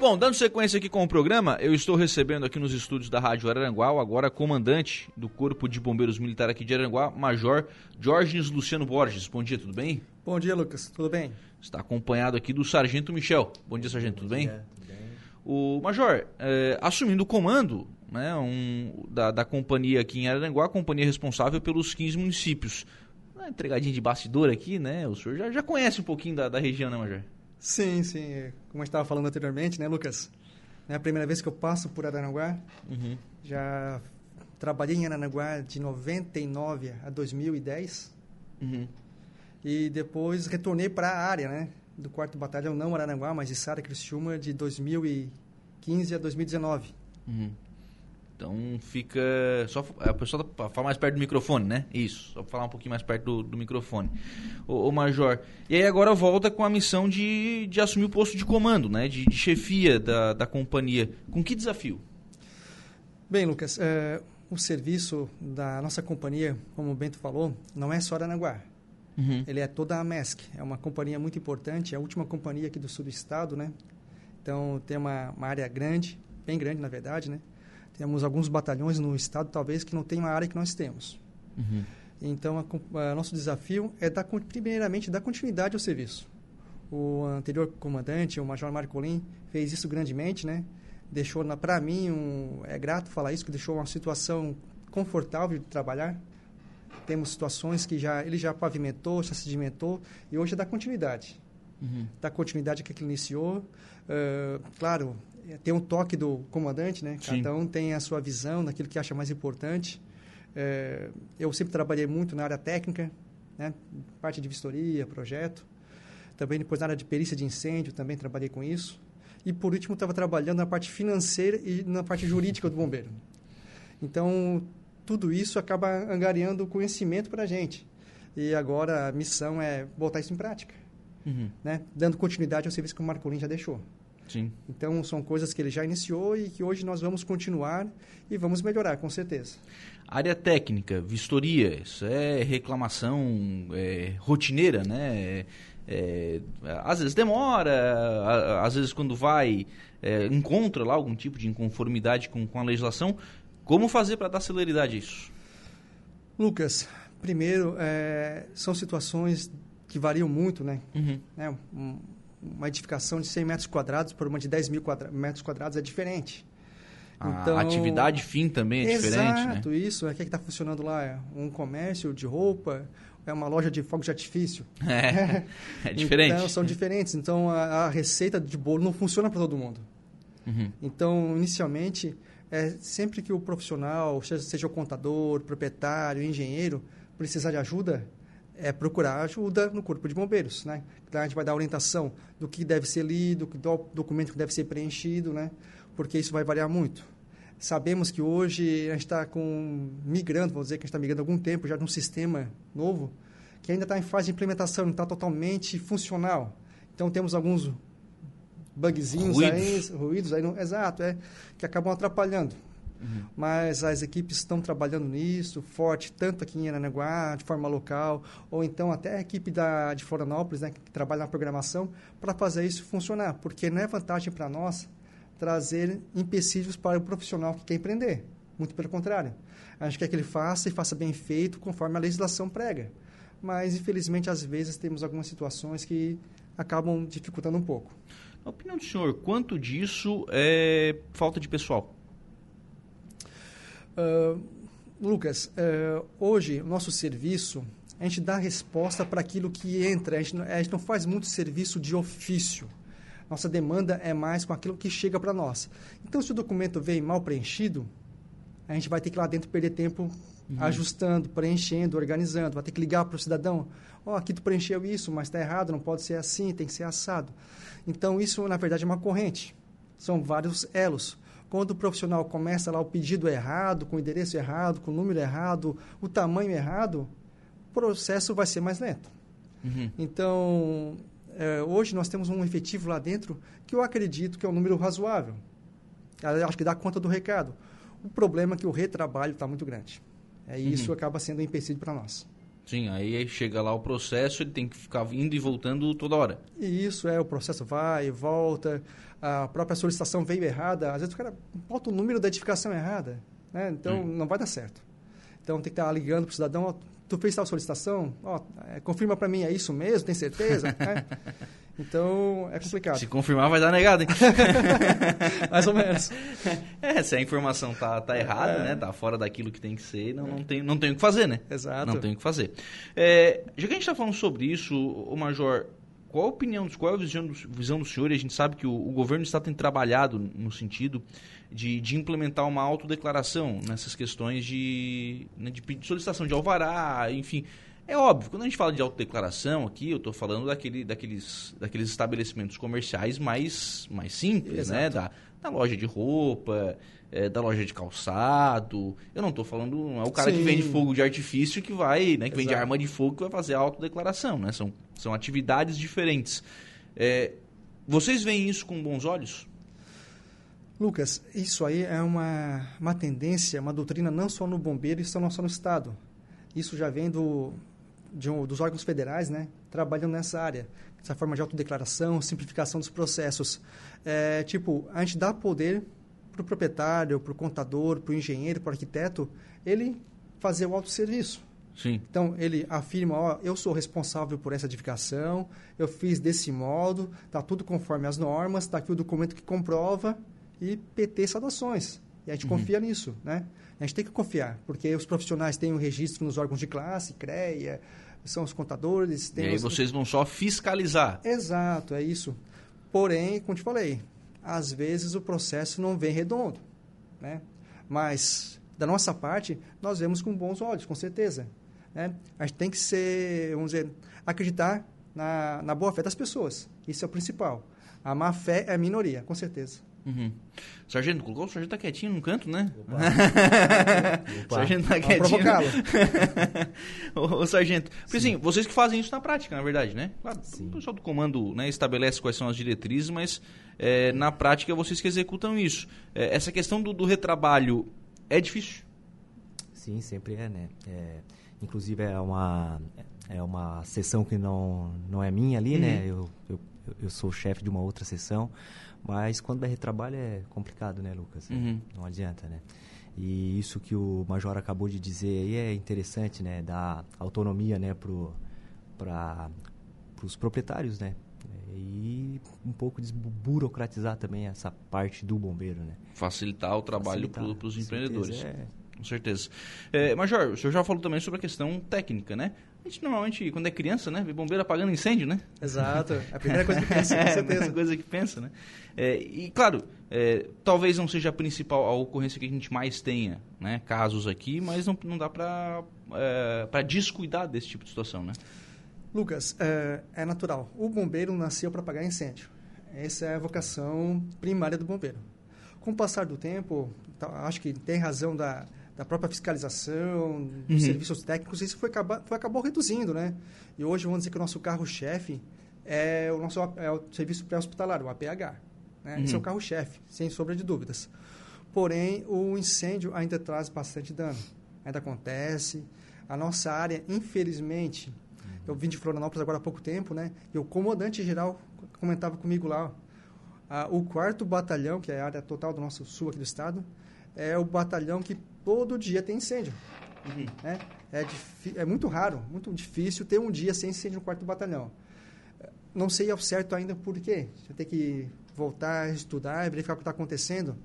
Bom, dando sequência aqui com o programa, eu estou recebendo aqui nos estúdios da Rádio Araranguá agora comandante do Corpo de Bombeiros Militar aqui de Araranguá, Major Jorge Luciano Borges. Bom dia, tudo bem? Bom dia, Lucas. Tudo bem? Está acompanhado aqui do Sargento Michel. Bom dia, Sargento, tudo bem? Tudo bem? O Major, é, assumindo o comando né, um, da, da companhia aqui em Araranguá, a companhia responsável pelos 15 municípios. Uma entregadinha de bastidor aqui, né? O senhor já, já conhece um pouquinho da, da região, né, Major? Sim, sim. Como eu estava falando anteriormente, né, Lucas? É a primeira vez que eu passo por Aranaguá. Uhum. Já trabalhei em Aranaguá de 99 a 2010. Uhum. E depois retornei para a área, né? Do 4 Batalhão, não Aranaguá, mas de Sara Criciúma, de 2015 a 2019. Uhum. Então fica. Só a pessoa tá, fala mais perto do microfone, né? Isso, só falar um pouquinho mais perto do, do microfone. O, o, Major. E aí agora volta com a missão de, de assumir o posto de comando, né? De, de chefia da, da companhia. Com que desafio? Bem, Lucas, é, o serviço da nossa companhia, como o Bento falou, não é só Aranaguá. Uhum. Ele é toda a MESC. É uma companhia muito importante, é a última companhia aqui do sul do estado, né? Então tem uma, uma área grande, bem grande na verdade, né? Temos alguns batalhões no estado, talvez, que não tem uma área que nós temos. Uhum. Então, a, a nosso desafio é, dar, primeiramente, dar continuidade ao serviço. O anterior comandante, o Major Marcolin, fez isso grandemente, né? Deixou, para mim, um, é grato falar isso, que deixou uma situação confortável de trabalhar. Temos situações que já ele já pavimentou, já sedimentou, e hoje é dar continuidade. Uhum. Dar continuidade que ele iniciou. Uh, claro, tem um toque do comandante, né? Sim. Cada um tem a sua visão naquilo que acha mais importante. É, eu sempre trabalhei muito na área técnica, né? Parte de vistoria, projeto. Também depois na área de perícia de incêndio, também trabalhei com isso. E por último, estava trabalhando na parte financeira e na parte jurídica do bombeiro. Então, tudo isso acaba angariando conhecimento para a gente. E agora a missão é botar isso em prática, Uhum. né? Dando continuidade ao serviço que o Marcolin já deixou. Sim. Então, são coisas que ele já iniciou e que hoje nós vamos continuar e vamos melhorar, com certeza. Área técnica, vistoria, isso é reclamação é, rotineira, né? É, às vezes demora, às vezes quando vai, é, encontra lá algum tipo de inconformidade com, com a legislação. Como fazer para dar celeridade a isso? Lucas, primeiro, é, são situações que variam muito, né? Uhum. É, um, uma edificação de 100 metros quadrados por uma de 10 mil quadra metros quadrados é diferente. Então, a atividade fim também é diferente, Exato, né? isso. O que é está funcionando lá? É um comércio de roupa, é uma loja de fogos de artifício. É, é diferente. Então, são diferentes. Então, a, a receita de bolo não funciona para todo mundo. Uhum. Então, inicialmente, é sempre que o profissional, seja, seja o contador, proprietário, engenheiro, precisar de ajuda, é procurar ajuda no corpo de bombeiros, né? Lá a gente vai dar orientação do que deve ser lido, do documento que deve ser preenchido, né? Porque isso vai variar muito. Sabemos que hoje a gente está com migrando, vamos dizer que a gente está migrando há algum tempo já de um sistema novo que ainda está em fase de implementação, não está totalmente funcional. Então temos alguns bugzinhos Ruídos. aí, ruídos aí, não, exato, é que acabam atrapalhando. Uhum. Mas as equipes estão trabalhando nisso, forte, tanto aqui em Aranaguá, de forma local, ou então até a equipe da, de Florianópolis, né, que trabalha na programação, para fazer isso funcionar. Porque não é vantagem para nós trazer empecilhos para o profissional que quer empreender. Muito pelo contrário. A gente quer que ele faça e faça bem feito, conforme a legislação prega. Mas, infelizmente, às vezes temos algumas situações que acabam dificultando um pouco. Na opinião do senhor, quanto disso é falta de pessoal? Uh, Lucas, uh, hoje o nosso serviço, a gente dá resposta para aquilo que entra, a gente, não, a gente não faz muito serviço de ofício. Nossa demanda é mais com aquilo que chega para nós. Então, se o documento vem mal preenchido, a gente vai ter que ir lá dentro perder tempo uhum. ajustando, preenchendo, organizando. Vai ter que ligar para o cidadão. Ó, oh, aqui tu preencheu isso, mas está errado, não pode ser assim, tem que ser assado. Então, isso, na verdade, é uma corrente. São vários elos. Quando o profissional começa lá o pedido errado, com o endereço errado, com o número errado, o tamanho errado, o processo vai ser mais lento. Uhum. Então, é, hoje nós temos um efetivo lá dentro que eu acredito que é um número razoável. Eu acho que dá conta do recado. O problema é que o retrabalho está muito grande. É, Uhum. isso acaba sendo um empecilho para nós. Sim, aí chega lá o processo, ele tem que ficar indo e voltando toda hora. E isso é, o processo vai e volta, a própria solicitação veio errada, às vezes o cara bota o número da edificação errada, né? Então hum. não vai dar certo. Então tem que estar ligando para o cidadão, ó, tu fez tal solicitação, ó, é, confirma para mim, é isso mesmo, tem certeza? né? Então, é complicado. Se confirmar, vai dar negado, hein? Mais ou menos. É, se a informação tá, tá errada, é. né? Tá fora daquilo que tem que ser, não, não, tem, não tem o que fazer, né? Exato. Não tem o que fazer. É, já que a gente está falando sobre isso, o Major, qual a opinião, qual a visão do, visão do senhor? E a gente sabe que o, o governo está tendo trabalhado no sentido de, de implementar uma autodeclaração nessas questões de, né, de solicitação de alvará, enfim é óbvio, quando a gente fala de autodeclaração aqui, eu estou falando daquele, daqueles, daqueles estabelecimentos comerciais mais, mais simples, né? Exato. né? Da, da loja de roupa, é, da loja de calçado. Eu não estou falando, é o cara Sim. que vende fogo de artifício que vai, né? Que Exato. vende arma de fogo que vai fazer a autodeclaração, né? São, são atividades diferentes. É, vocês veem isso com bons olhos? Lucas, isso aí é uma, uma tendência, uma doutrina não só no bombeiro, isso não só no Estado. Isso já vem do, de um, dos órgãos federais, né, trabalhando nessa área, essa forma de autodeclaração, simplificação dos processos. É, tipo, a gente dá poder para o proprietário, para o contador, para o engenheiro, para o arquiteto, ele fazer o autosserviço. Sim. Então, ele afirma, ó, eu sou responsável por essa edificação, eu fiz desse modo, está tudo conforme as normas, está aqui o documento que comprova e PT saudações. E a gente uhum. confia nisso, né? A gente tem que confiar, porque os profissionais têm o um registro nos órgãos de classe, CREA, são os contadores. e aí os... vocês vão só fiscalizar. Exato, é isso. Porém, como te falei, às vezes o processo não vem redondo, né? Mas, da nossa parte, nós vemos com bons olhos, com certeza. Né? A gente tem que ser, vamos dizer, acreditar na, na boa fé das pessoas. Isso é o principal. A má fé é a minoria, com certeza. Uhum. Sargento, colocou o sargento tá quietinho no canto, né? Opa. Opa. sargento tá quietinho. provocá-lo. o, sargento. Porque assim, vocês que fazem isso na prática, na verdade, né? Claro, Sim. o pessoal do comando né, estabelece quais são as diretrizes, mas é, na prática vocês que executam isso. É, essa questão do, do, retrabalho é difícil? Sim, sempre é, né? É, inclusive é uma, é uma sessão que não, não é minha ali, né? uhum. né? Eu, eu, eu sou chefe de uma outra sessão. Mas quando é retrabalho é complicado, né, Lucas? Uhum. Não adianta, né? E isso que o Major acabou de dizer aí é interessante, né? Dar autonomia, né, para os proprietários, né? E um pouco desburocratizar também essa parte do bombeiro, né? Facilitar o trabalho para os empreendedores. É. Com certeza. É, Major, o senhor já falou também sobre a questão técnica, né? A gente normalmente, quando é criança, né, vê bombeiro apagando incêndio, né? Exato. É a primeira coisa que pensa, com certeza. É a primeira coisa que pensa, né? É, e, claro, é, talvez não seja a principal, a ocorrência que a gente mais tenha, né? Casos aqui, mas não, não dá para é, descuidar desse tipo de situação, né? Lucas, é, é natural. O bombeiro nasceu para apagar incêndio. Essa é a vocação primária do bombeiro. Com o passar do tempo, tá, acho que tem razão da da própria fiscalização, dos uhum. serviços técnicos, isso foi, foi acabou reduzindo, né? E hoje vamos dizer que o nosso carro-chefe é o nosso é o serviço pré-hospitalar, o APH. Né? Uhum. Esse é o uhum. carro-chefe, sem sombra de dúvidas. Porém, o incêndio ainda traz bastante dano. Ainda acontece. A nossa área, infelizmente, uhum. eu vim de Florianópolis agora há pouco tempo, né? E o comandante geral comentava comigo lá, o quarto batalhão, que é a área total do nosso sul aqui do estado, é o batalhão que todo dia tem incêndio. Uhum. Né? É, é, muito raro, muito difícil ter um dia sem incêndio no quarto batalhão. Não sei ao certo ainda por quê. Você tem que voltar, estudar, verificar o que está acontecendo.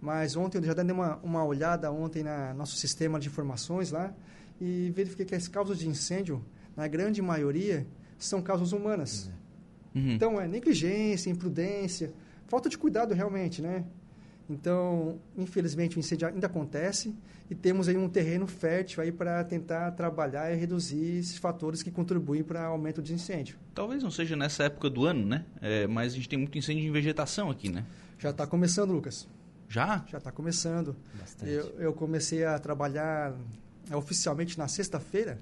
Mas ontem eu já dei uma, uma olhada ontem no nosso sistema de informações lá e verifiquei que as causas de incêndio, na grande maioria, são causas humanas. Uhum. Então, é negligência, imprudência, falta de cuidado realmente, né? Então, infelizmente, o incêndio ainda acontece e temos aí um terreno fértil aí para tentar trabalhar e reduzir esses fatores que contribuem para o aumento de incêndio. Talvez não seja nessa época do ano, né? É, mas a gente tem muito incêndio em vegetação aqui, né? Já está começando, Lucas. Já? Já está começando. Bastante. Eu, eu comecei a trabalhar é, oficialmente na sexta-feira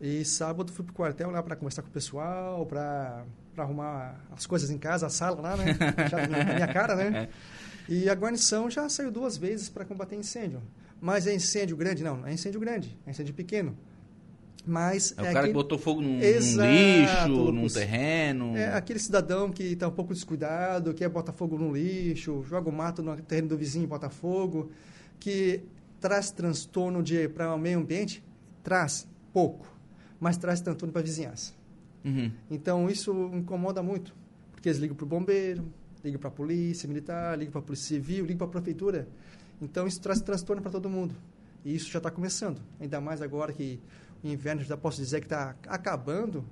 e sábado fui para o quartel lá para conversar com o pessoal, para arrumar as coisas em casa, a sala lá, né? Já na minha cara, né? É. E a guarnição já saiu duas vezes para combater incêndio. Mas é incêndio grande? Não, não é incêndio grande, é incêndio pequeno. Mas É, o é cara aquele, que botou fogo num, num Exato, lixo, num terreno. é aquele cidadão que está um pouco descuidado, quer botar fogo no lixo, joga o mato no terreno do vizinho e bota fogo, que traz transtorno para o meio ambiente, traz pouco, mas traz transtorno para a vizinhança. Uhum. Então isso incomoda muito, porque eles ligam para o bombeiro, ligam para a polícia militar, ligam para a polícia civil, ligam para a prefeitura. Então isso traz transtorno para todo mundo. E isso já está começando, ainda mais agora que o inverno já posso dizer que está acabando,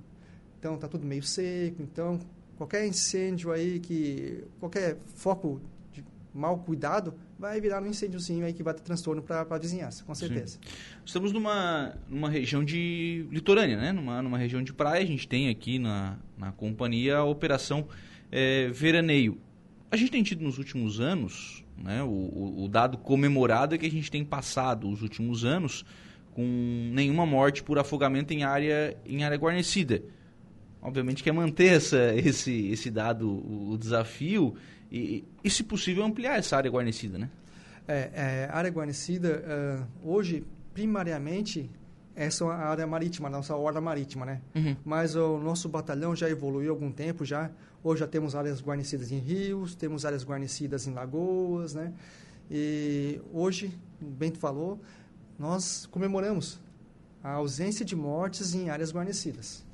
então está tudo meio seco. Então qualquer incêndio aí que qualquer foco de mal cuidado vai virar um incêndiozinho aí que vai ter transtorno para a vizinhança, com certeza. Estamos numa, numa região de litorânea, né? Numa, numa região de praia. A gente tem aqui na, na companhia a operação é, Veraneio. A gente tem tido nos últimos anos, né? O, o, dado comemorado é que a gente tem passado os últimos anos com nenhuma morte por afogamento em área, em área guarnecida. Obviamente quer manter essa, esse, esse dado, o, o desafio, e, e, se possível, ampliar essa área guarnecida, né? É, é, área guarnecida, uh, hoje, primariamente, essa é a área marítima, a nossa ordem marítima, né? Uhum. Mas o nosso batalhão já evoluiu há algum tempo já. Hoje já temos áreas guarnecidas em rios, temos áreas guarnecidas em lagoas, né? E hoje, o Bento falou, nós comemoramos a ausência de mortes em áreas guarnecidas.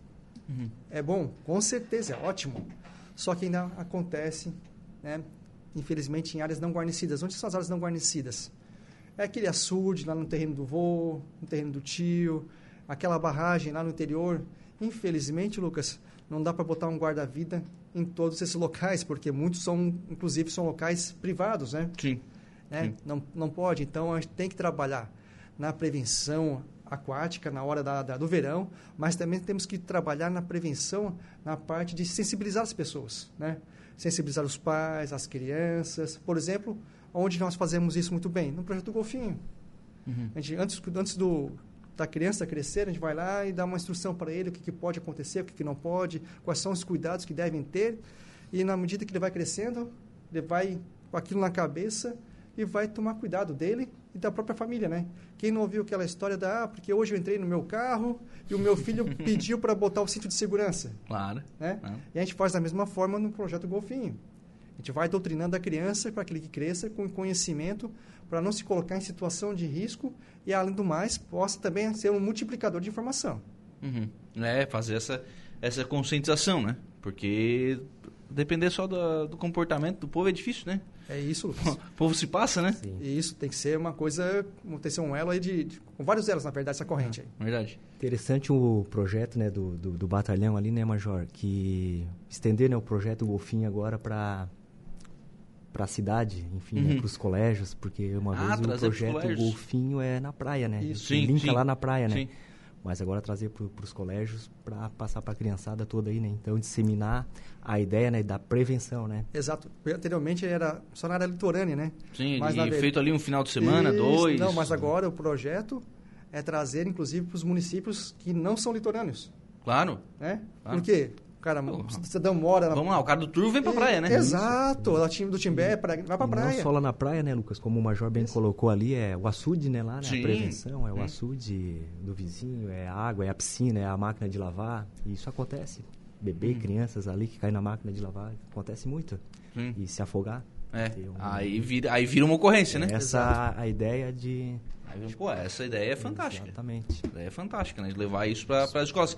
Uhum. É bom, com certeza, é ótimo. Só que ainda acontece, né? infelizmente, em áreas não guarnecidas. Onde são as áreas não guarnecidas? É aquele açude lá no terreno do vô, no terreno do tio, aquela barragem lá no interior. Infelizmente, Lucas, não dá para botar um guarda-vida em todos esses locais, porque muitos são, inclusive, são locais privados, né? Sim. né? Sim. Não, não pode. Então, a gente tem que trabalhar na prevenção aquática na hora da, da, do verão, mas também temos que trabalhar na prevenção na parte de sensibilizar as pessoas, né? Sensibilizar os pais, as crianças. Por exemplo, onde nós fazemos isso muito bem? No projeto Golfinho. Uhum. Gente, antes, antes do, da criança crescer, a gente vai lá e dá uma instrução para ele o que, que pode acontecer, o que, que não pode, quais são os cuidados que devem ter. E na medida que ele vai crescendo, ele vai com aquilo na cabeça e vai tomar cuidado dele e da própria família, né? Quem não ouviu aquela história da, ah, porque hoje eu entrei no meu carro e o meu filho pediu para botar o cinto de segurança, Claro. né? Ah. E a gente faz da mesma forma no projeto Golfinho. A gente vai doutrinando a criança para que ele cresça com conhecimento, para não se colocar em situação de risco e, além do mais, possa também ser um multiplicador de informação. Uhum. É, fazer essa, essa conscientização, né? Porque depender só do, do comportamento do povo é difícil, né? É isso, Lucas. O povo se passa, né? Sim. E isso tem que ser uma coisa, tem que ser um elo aí de, de- com vários elos, na verdade, essa corrente aí. Verdade. Interessante o projeto né, do, do, do batalhão ali, né, Major? Que estender né, o projeto Golfinho agora para para a cidade, enfim, Uhum. para os colégios, porque uma Ah, vez o projeto. Golfinho é na praia, né? Isso. Sim, linka sim. lá na praia, né? Sim. Mas agora trazer para os colégios para passar para a criançada toda aí, né? Então disseminar a ideia né, da prevenção, né? Exato. Anteriormente era só na área litorânea, né? Sim, Mas, e feito ali um final de semana, Isso. dois. Não, mas agora o projeto é trazer, inclusive, para os municípios que não são litorâneos, Claro. né? Claro. Por quê? O cara, Pô, o cidadão mora... na- Vamos lá, o cara do turvo vem pra praia, né? Exato. O time do Timbé é pra, vai pra E praia. Não só lá na praia, né, Lucas? Como o Major bem Isso. colocou ali, é o açude, né, lá, né? Sim. A prevenção, é o Hum. açude do vizinho, é a água, é a piscina, é a máquina de lavar. E isso acontece. Bebê, Hum. crianças ali que caem na máquina de lavar, acontece muito. Sim. E se afogar. É. Um- Aí vira, aí vira uma ocorrência, né? Essa a ideia de... Aí, pô, essa ideia é fantástica. Exatamente. A ideia é fantástica, né? De levar isso para as escolas.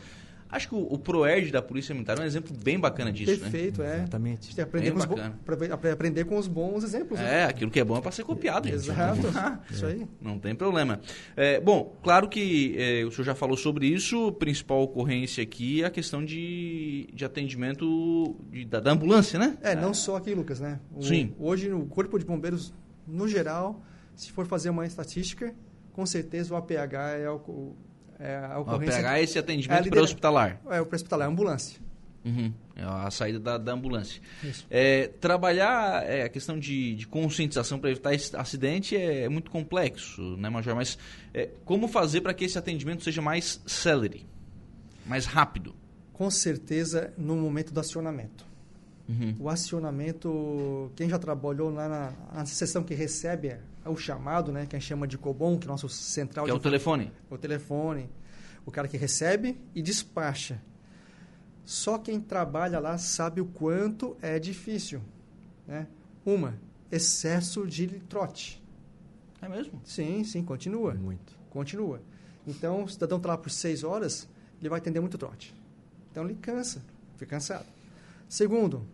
Acho que o, o ProErd da Polícia Militar é um exemplo bem bacana disso, né? Perfeito, é. A Exatamente. gente tem que aprender Bem com, os bo- bacana. pra- pra- aprender com os bons exemplos. né? É, aquilo que é bom é para ser copiado, gente. Exato. Isso aí. Não tem problema. É, bom, claro que é, o senhor já falou sobre isso. A principal ocorrência aqui é a questão de, de atendimento de- da, da ambulância, né? É, não só aqui, Lucas, né? O- Sim. Hoje, o Corpo de Bombeiros, no geral, se for fazer uma estatística, com certeza o APH é, o- é a ocorrência... pegar esse É a atendimento lidera- pré-hospitalar. É o pré-hospitalar, é a ambulância. Uhum. É a saída da, da ambulância. É, trabalhar é, a questão de, de conscientização para evitar esse acidente é, muito complexo, né, Major? Mas é, como fazer para que esse atendimento seja mais celery, mais rápido? Com certeza, no momento do acionamento. Uhum. O acionamento, quem já trabalhou lá na, na sessão que recebe o chamado, né, que a gente chama de COBOM, que é o nosso central Que é o de telefone. o telefone. o cara que recebe e despacha. Só quem trabalha lá sabe o quanto é difícil. Né? Uma, excesso de trote. É mesmo? Sim, sim, continua. Muito. Continua. Então, o cidadão está lá por seis horas, ele vai atender muito trote. Então, ele cansa, fica cansado. Segundo,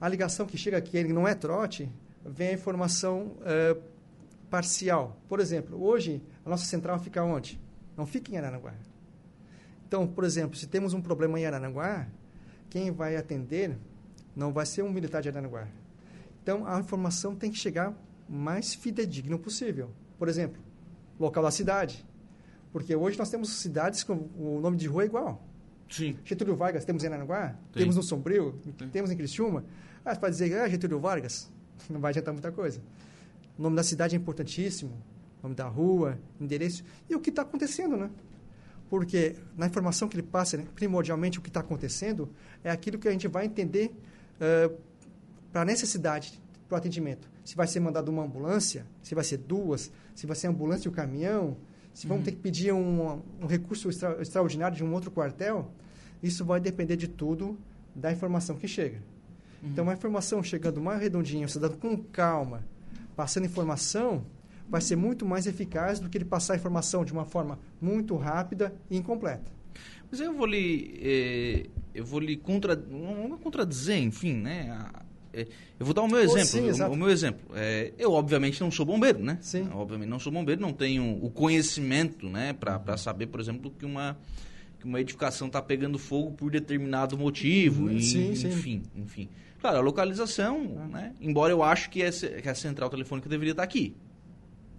a ligação que chega aqui, ele não é trote, vem a informação uh, parcial. Por exemplo, hoje, a nossa central fica onde? Não fica em Aranaguá. Então, por exemplo, se temos um problema em Aranaguá, quem vai atender não vai ser um militar de Aranaguá. Então, a informação tem que chegar mais fidedigno possível. Por exemplo, local da cidade. Porque hoje nós temos cidades com o nome de rua é igual. Sim. Getúlio Vargas, temos em Aranaguá, temos no Sombrio, Tem. temos em Criciúma. Ah, para dizer, ah, Getúlio Vargas, não vai adiantar muita coisa. O nome da cidade é importantíssimo, nome da rua, endereço, e o que está acontecendo, né? Porque na informação que ele passa, né, primordialmente o que está acontecendo é aquilo que a gente vai entender uh, para a necessidade para o atendimento. Se vai ser mandado uma ambulância, se vai ser duas, se vai ser ambulância e o caminhão, se vamos uhum. ter que pedir um, um recurso extra, extraordinário de um outro quartel, isso vai depender de tudo da informação que chega. Uhum. Então, uma informação chegando mais redondinha, você dando com calma, passando informação, vai ser muito mais eficaz do que ele passar a informação de uma forma muito rápida e incompleta. Mas eu vou lhe, eh, eu vou lhe contra, não contradizer, enfim, né? É, eu vou dar o meu exemplo. Sim, o, o, meu exemplo. É, eu, obviamente, não sou bombeiro, né? Sim. Obviamente, não sou bombeiro, não tenho o conhecimento, né? Para saber, por exemplo, que uma, que uma edificação está pegando fogo por determinado motivo. Uhum. Sim, e, sim. Enfim, enfim. Claro, a localização, né? Embora eu acho que, essa, que a central telefônica deveria estar aqui.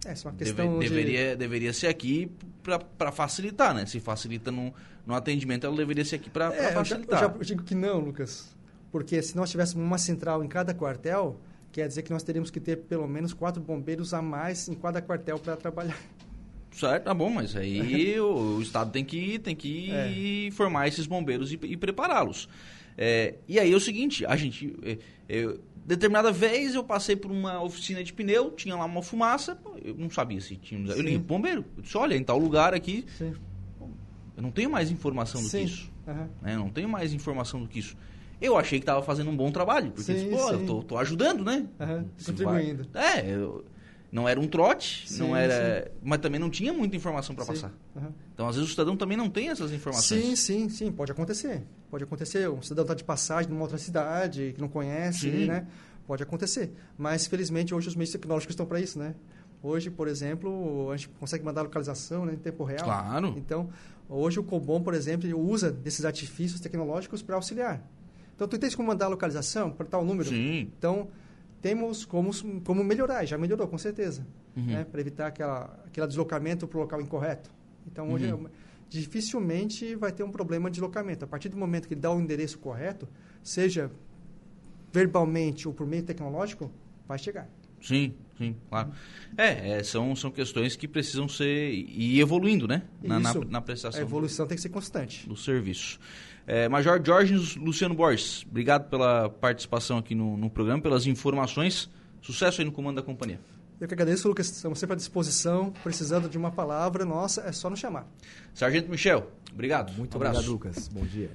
É, é uma questão Deve, de... deveria, deveria ser aqui para facilitar, né? Se facilita no, no atendimento, ela deveria ser aqui para é, facilitar. Eu já, eu digo que não, Lucas. Porque se nós tivéssemos uma central em cada quartel, quer dizer que nós teríamos que ter pelo menos quatro bombeiros a mais em cada quartel para trabalhar. Certo, tá bom, mas aí o, o, Estado tem que, tem que é. formar esses bombeiros e, e prepará-los. É, e aí é o seguinte, a gente... É, determinada vez eu passei por uma oficina de pneu, tinha lá uma fumaça, eu não sabia se tinha... Eu liguei pro bombeiro, eu disse, olha, em tal lugar aqui... Sim. Eu não tenho mais informação do Sim. que isso. Uhum. Né? Eu não tenho mais informação do que isso. Eu achei que estava fazendo um bom trabalho, porque, sim, pô, sim. eu tô, tô, ajudando, né? Uhum, contribuindo. É, eu... não era um trote, sim, não era, mas também não tinha muita informação para passar. Uhum. Então, às vezes o cidadão também não tem essas informações. Sim, sim, sim, pode acontecer. Pode acontecer. Um cidadão está de passagem numa outra cidade que não conhece, né? Pode acontecer. Mas felizmente hoje os meios tecnológicos estão para isso, né? Hoje, por exemplo, a gente consegue mandar localização né, em tempo real. Claro. Então, hoje o Cobom, por exemplo, usa desses artifícios tecnológicos para auxiliar. Então, tu tens como mandar a localização para tal número? Sim. Então, temos como, como melhorar, já melhorou, com certeza, uhum. né? para evitar aquela, aquele deslocamento para o local incorreto. Então, hoje, uhum. dificilmente vai ter um problema de deslocamento. A partir do momento que ele dá o endereço correto, seja verbalmente ou por meio tecnológico, vai chegar. Sim, sim, claro. É, é, são, são questões que precisam ser e evoluindo, né? Na, na, na, prestação. A evolução do, tem que ser constante. Do serviço. É, Major Jorge Luciano Borges, obrigado pela participação aqui no, no, programa, pelas informações. Sucesso aí no comando da companhia. Eu que agradeço, Lucas. Estamos sempre à disposição. Precisando de uma palavra nossa, é só nos chamar. Sargento Michel, obrigado. Muito um obrigado, Lucas. Bom dia.